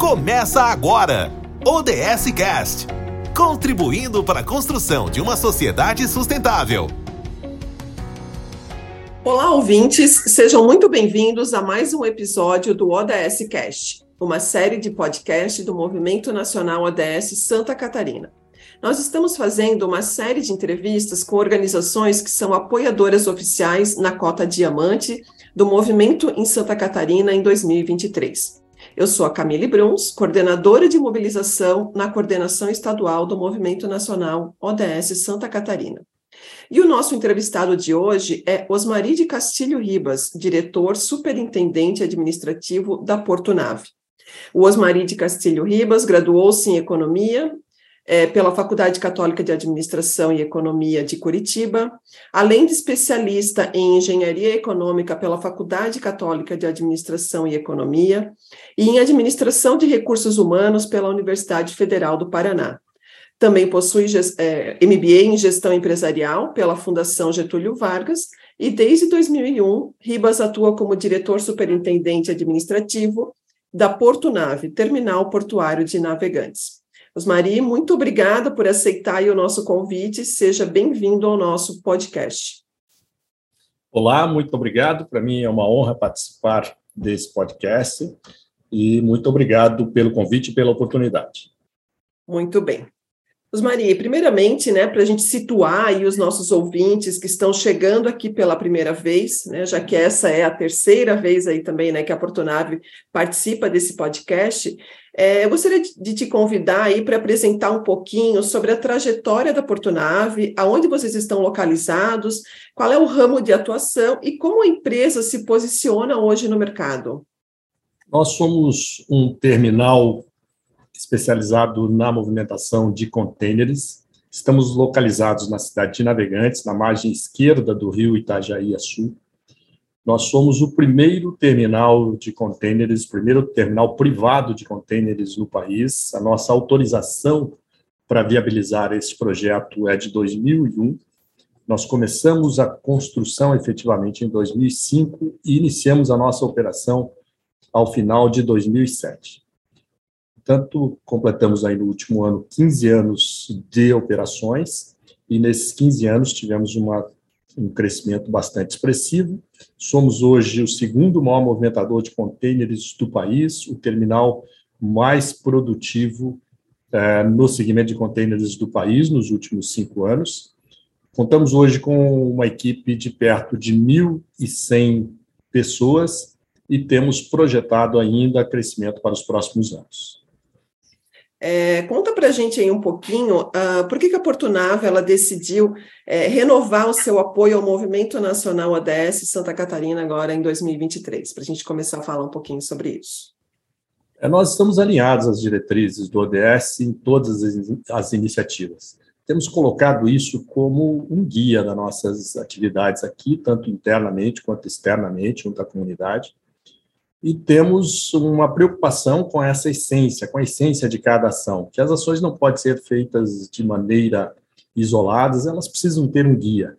Começa agora! ODS Cast contribuindo para a construção de uma sociedade sustentável. Olá, ouvintes, sejam muito bem-vindos a mais um episódio do ODS Cast, uma série de podcast do Movimento Nacional ODS Santa Catarina. Nós estamos fazendo uma série de entrevistas com organizações que são apoiadoras oficiais na cota diamante do movimento em Santa Catarina em 2023. Eu sou a Camille Bruns, coordenadora de mobilização na coordenação estadual do Movimento Nacional ODS Santa Catarina. E o nosso entrevistado de hoje é Osmari de Castilho Ribas, diretor superintendente administrativo da Porto Nave. O Osmari de Castilho Ribas graduou-se em Economia é, pela Faculdade Católica de Administração e Economia de Curitiba, além de especialista em Engenharia Econômica pela Faculdade Católica de Administração e Economia e em Administração de Recursos Humanos pela Universidade Federal do Paraná. Também possui é, MBA em Gestão Empresarial pela Fundação Getúlio Vargas e desde 2001, Ribas atua como diretor superintendente administrativo da Porto Nave, Terminal Portuário de Navegantes. Osmari, muito obrigada por aceitar o nosso convite. Seja bem-vindo ao nosso podcast. Olá, muito obrigado. Para mim é uma honra participar desse podcast e muito obrigado pelo convite e pela oportunidade. Muito bem. Osmari, primeiramente, né, para a gente situar aí os nossos ouvintes que estão chegando aqui pela primeira vez, né, já que essa é a terceira vez aí também, né, que a Portonave participa desse podcast, é, eu gostaria de te convidar aí para apresentar um pouquinho sobre a trajetória da Portonave, aonde vocês estão localizados, qual é o ramo de atuação e como a empresa se posiciona hoje no mercado. Nós somos um terminal especializado na movimentação de contêineres. Estamos localizados na cidade de Navegantes, na margem esquerda do rio Itajaí-Açu. Nós somos o primeiro terminal de contêineres, primeiro terminal privado de contêineres no país. A nossa autorização para viabilizar esse projeto é de 2001. Nós começamos a construção efetivamente em 2005 e iniciamos a nossa operação ao final de 2007. Portanto, completamos aí no último ano 15 anos de operações e nesses 15 anos tivemos uma, um crescimento bastante expressivo. Somos hoje o segundo maior movimentador de contêineres do país, o terminal mais produtivo eh, no segmento de contêineres do país nos últimos cinco anos. Contamos hoje com uma equipe de perto de 1.100 pessoas e temos projetado ainda crescimento para os próximos anos. É, conta para a gente aí um pouquinho uh, por que, que a Portunave ela decidiu é, renovar o seu apoio ao Movimento Nacional ODS Santa Catarina agora em 2023, para a gente começar a falar um pouquinho sobre isso. É, nós estamos alinhados às diretrizes do ODS em todas as, as iniciativas. Temos colocado isso como um guia das nossas atividades aqui, tanto internamente quanto externamente, junto à comunidade e temos uma preocupação com essa essência, com a essência de cada ação, que as ações não podem ser feitas de maneira isoladas, elas precisam ter um guia.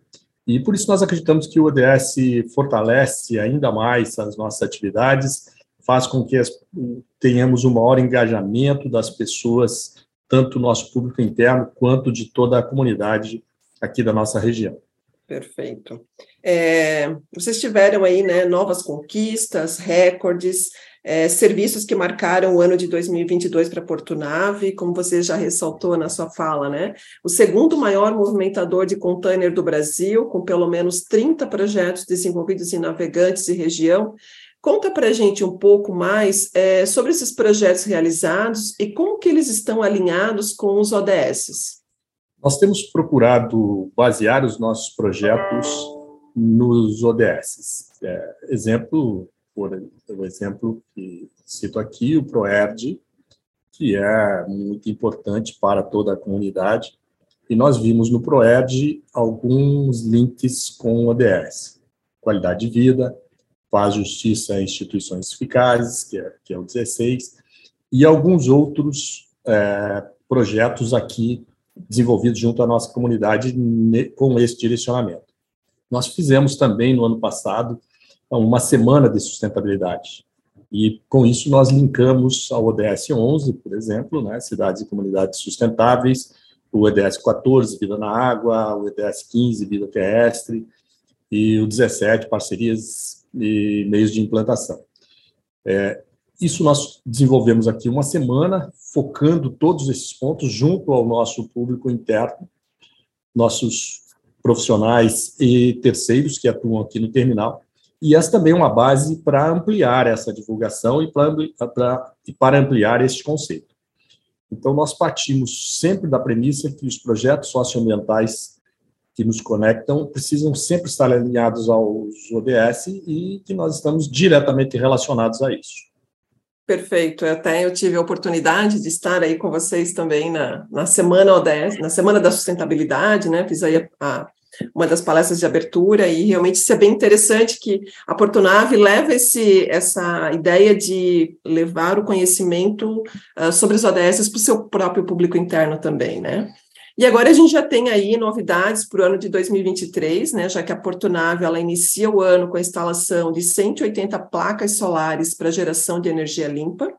E por isso nós acreditamos que o ODS fortalece ainda mais as nossas atividades, faz com que tenhamos um maior engajamento das pessoas, tanto do nosso público interno quanto de toda a comunidade aqui da nossa região. Perfeito. É, vocês tiveram aí né, novas conquistas, recordes, é, serviços que marcaram o ano de 2022 para Porto Nave, como você já ressaltou na sua fala, né? O segundo maior movimentador de container do Brasil, com pelo menos 30 projetos desenvolvidos em navegantes e região. Conta para a gente um pouco mais é, sobre esses projetos realizados e como que eles estão alinhados com os ODSs. Nós temos procurado basear os nossos projetos nos ODS. É, exemplo, por o exemplo que cito aqui, o ProERD, que é muito importante para toda a comunidade, e nós vimos no ProERD alguns links com o ODS. Qualidade de vida, paz, justiça e instituições eficazes, que é, que é o 16, e alguns outros é, projetos aqui desenvolvidos junto à nossa comunidade com esse direcionamento. Nós fizemos também no ano passado uma semana de sustentabilidade. E com isso nós linkamos ao ODS 11, por exemplo, né, cidades e comunidades sustentáveis, o ODS 14, vida na água, o ODS 15, vida terrestre, e o 17, parcerias e meios de implantação. É, isso nós desenvolvemos aqui uma semana, focando todos esses pontos junto ao nosso público interno, nossos profissionais e terceiros que atuam aqui no terminal, e essa também é uma base para ampliar essa divulgação e e para ampliar este conceito. Então, nós partimos sempre da premissa que os projetos socioambientais que nos conectam precisam sempre estar alinhados aos ODS e que nós estamos diretamente relacionados a isso. Perfeito. Até eu tive a oportunidade de estar aí com vocês também na, na semana ODS, na semana da sustentabilidade, né? Fiz aí a, a uma das palestras de abertura, e realmente isso é bem interessante que a Portonave leva esse, essa ideia de levar o conhecimento uh, sobre os ODS para o seu próprio público interno também, né? E agora a gente já tem aí novidades para o ano de 2023, né, já que a Portonave ela inicia o ano com a instalação de 180 placas solares para geração de energia limpa,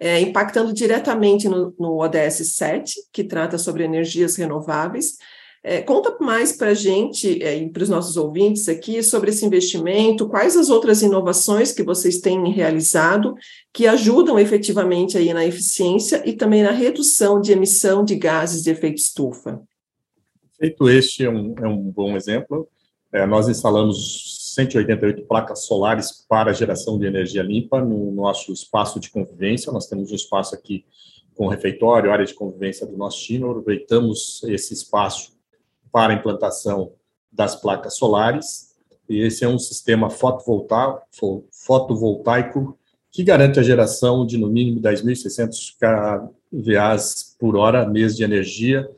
é, impactando diretamente no, no ODS 7, que trata sobre energias renováveis, é, conta mais para a gente é, e para os nossos ouvintes aqui sobre esse investimento, quais as outras inovações que vocês têm realizado que ajudam efetivamente aí na eficiência e também na redução de emissão de gases de efeito estufa. Feito este é um, é um bom exemplo. É, nós instalamos 188 placas solares para geração de energia limpa no nosso espaço de convivência. Nós temos um espaço aqui com refeitório, área de convivência do nosso time. Aproveitamos esse espaço para a implantação das placas solares. E esse é um sistema fotovoltaico, que garante a geração de no mínimo 10.600 kVAs por hora mês de energia,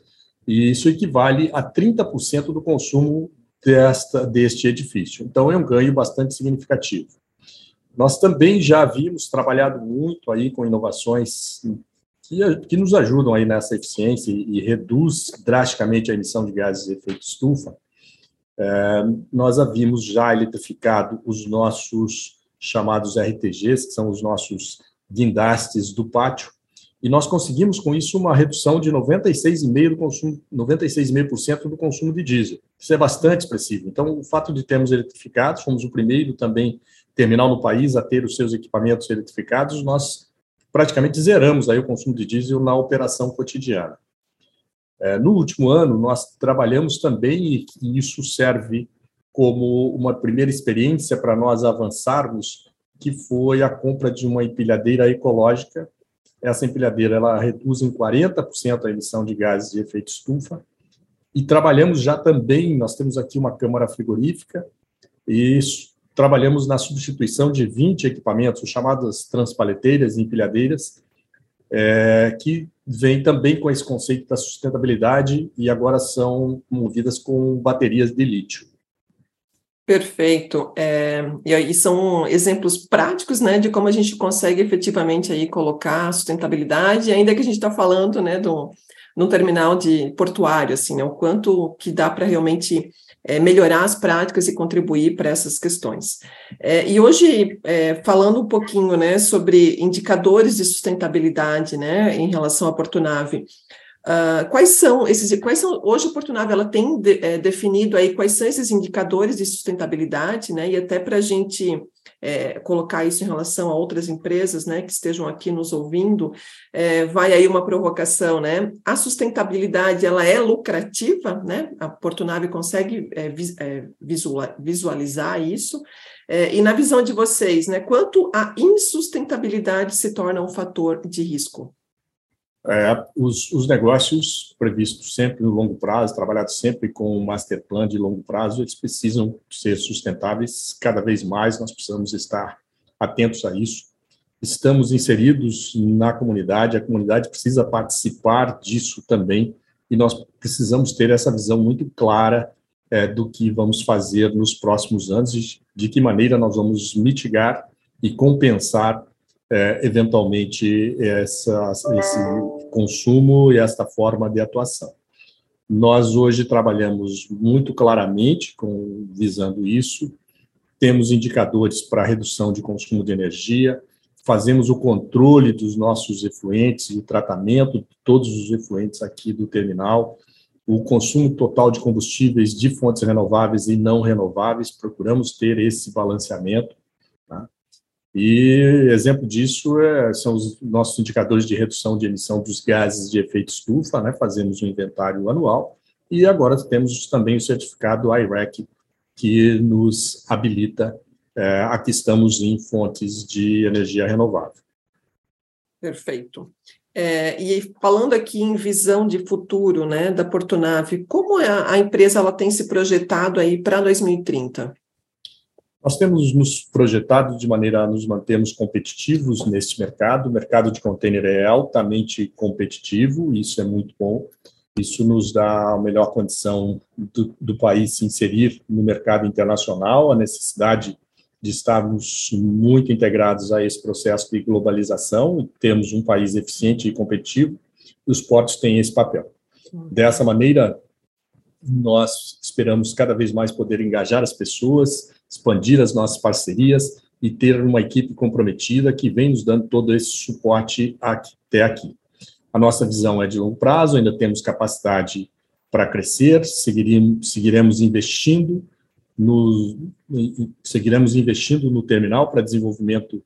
e isso equivale a 30% do consumo desta, deste edifício. Então, é um ganho bastante significativo. Nós também já havíamos trabalhado muito aí com inovações que, que nos ajudam aí nessa eficiência e, e reduz drasticamente a emissão de gases de efeito estufa, é, nós havíamos já eletrificado os nossos chamados RTGs, que são os nossos guindastes do pátio, e nós conseguimos com isso uma redução de 96,5% do consumo, 96,5% do consumo de diesel. Isso é bastante expressivo. Então, o fato de termos eletrificados, fomos o primeiro também terminal no país a ter os seus equipamentos eletrificados, nós praticamente zeramos aí o consumo de diesel na operação cotidiana. É, no último ano, nós trabalhamos também, e isso serve como uma primeira experiência para nós avançarmos, que foi a compra de uma empilhadeira ecológica. Essa empilhadeira ela reduz em 40% a emissão de gases de efeito estufa. E trabalhamos já também, nós temos aqui uma câmara frigorífica, e trabalhamos na substituição de 20 equipamentos, chamadas transpaleteiras e empilhadeiras, é, que vem também com esse conceito da sustentabilidade e agora são movidas com baterias de lítio. Perfeito. É, e aí são exemplos práticos, né, de como a gente consegue efetivamente aí colocar sustentabilidade, ainda que a gente está falando, né, do, no terminal de portuário, assim, né, o quanto que dá para realmente é, melhorar as práticas e contribuir para essas questões. É, e hoje, é, falando um pouquinho né, sobre indicadores de sustentabilidade né, em relação à Portunave, uh, quais são esses, quais são, hoje a Portunave ela tem de, é, definido aí quais são esses indicadores de sustentabilidade, né, e até para a gente é, colocar isso em relação a outras empresas, né, que estejam aqui nos ouvindo, é, vai aí uma provocação, né? A sustentabilidade ela é lucrativa, né? A Portunave consegue é, é visualizar isso. É, e na visão de vocês, né, quanto a insustentabilidade se torna um fator de risco? É, os, os, negócios previstos sempre no longo prazo, trabalhados sempre com um master plan de longo prazo, eles precisam ser sustentáveis cada vez mais, nós precisamos estar atentos a isso. Estamos inseridos na comunidade, a comunidade precisa participar disso também, e nós precisamos ter essa visão muito clara é, do que vamos fazer nos próximos anos, de, de que maneira nós vamos mitigar e compensar é, eventualmente essa, esse consumo e esta forma de atuação. Nós hoje trabalhamos muito claramente com visando isso. Temos indicadores para redução de consumo de energia, fazemos o controle dos nossos efluentes e o tratamento de todos os efluentes aqui do terminal, o consumo total de combustíveis de fontes renováveis e não renováveis, procuramos ter esse balanceamento. E exemplo disso é, são os nossos indicadores de redução de emissão dos gases de efeito estufa, né? fazemos um inventário anual, e agora temos também o certificado IREC, que nos habilita é, aqui estamos em fontes de energia renovável. Perfeito. É, e falando aqui em visão de futuro, né, da Portonave, como é a, a empresa ela tem se projetado aí para 2030? Nós temos nos projetado de maneira a nos mantermos competitivos neste mercado. O mercado de container é altamente competitivo, isso é muito bom. Isso nos dá a melhor condição do, do país se inserir no mercado internacional, a necessidade de estarmos muito integrados a esse processo de globalização termos um país eficiente e competitivo, os portos têm esse papel. Dessa maneira, nós esperamos cada vez mais poder engajar as pessoas, expandir as nossas parcerias e ter uma equipe comprometida que vem nos dando todo esse suporte até aqui. A nossa visão é de longo prazo, ainda temos capacidade para crescer, seguiremos, seguiremos investindo no, seguiremos investindo no terminal para desenvolvimento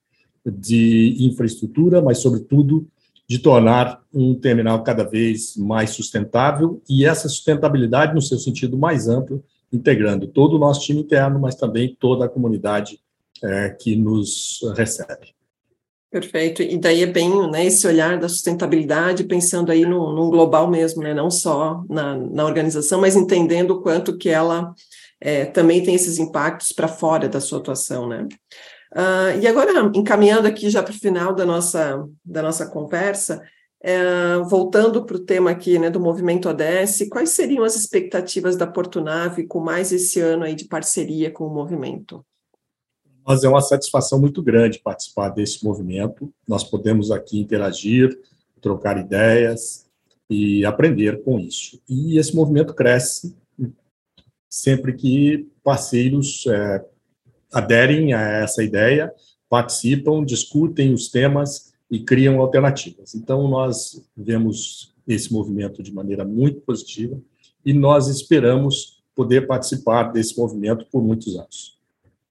de infraestrutura, mas, sobretudo, de tornar um terminal cada vez mais sustentável e essa sustentabilidade no seu sentido mais amplo, integrando todo o nosso time interno, mas também toda a comunidade é, que nos recebe. Perfeito. E daí é bem né, esse olhar da sustentabilidade, pensando aí no, no global mesmo, né, não só na, na organização, mas entendendo o quanto que ela é, também tem esses impactos para fora da sua atuação, né? Uh, e agora, encaminhando aqui já para o final da nossa, da nossa conversa, é, voltando para o tema aqui né, do movimento ODS, quais seriam as expectativas da Portunave com mais esse ano aí de parceria com o movimento? Mas é uma satisfação muito grande participar desse movimento. Nós podemos aqui interagir, trocar ideias e aprender com isso. E esse movimento cresce sempre que parceiros é, aderem a essa ideia, participam, discutem os temas e criam alternativas. Então, nós vemos esse movimento de maneira muito positiva e nós esperamos poder participar desse movimento por muitos anos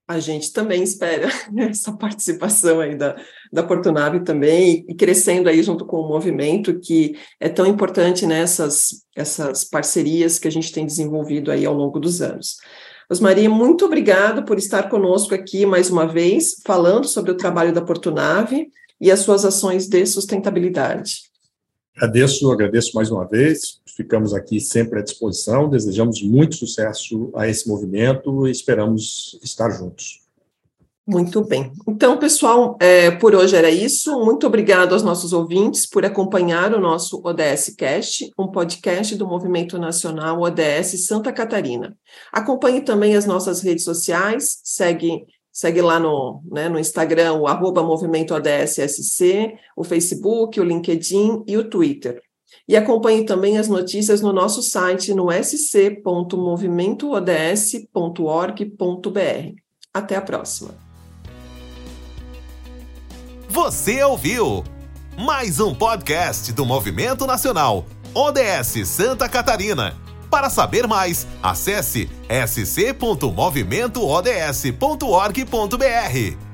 a gente também espera essa participação aí da, da Portunave também, e crescendo aí junto com o movimento, que é tão importante nessas essas parcerias que a gente tem desenvolvido aí ao longo dos anos. Osmaria, muito obrigado por estar conosco aqui mais uma vez, falando sobre o trabalho da Portunave e as suas ações de sustentabilidade. Agradeço, agradeço mais uma vez. Ficamos aqui sempre à disposição. Desejamos muito sucesso a esse movimento e esperamos estar juntos. Muito bem. Então, pessoal, é, por hoje era isso. Muito obrigado aos nossos ouvintes por acompanhar o nosso ODS Cast, um podcast do Movimento Nacional ODS Santa Catarina. Acompanhe também as nossas redes sociais, segue Segue lá no, né, no Instagram, o arroba Movimento ADSSC, o Facebook, o LinkedIn e o Twitter. E acompanhe também as notícias no nosso site no sc.movimentoods.org.br. Até a próxima. Você ouviu mais um podcast do Movimento Nacional ODS Santa Catarina. Para saber mais, acesse sc.movimentoods.org.br.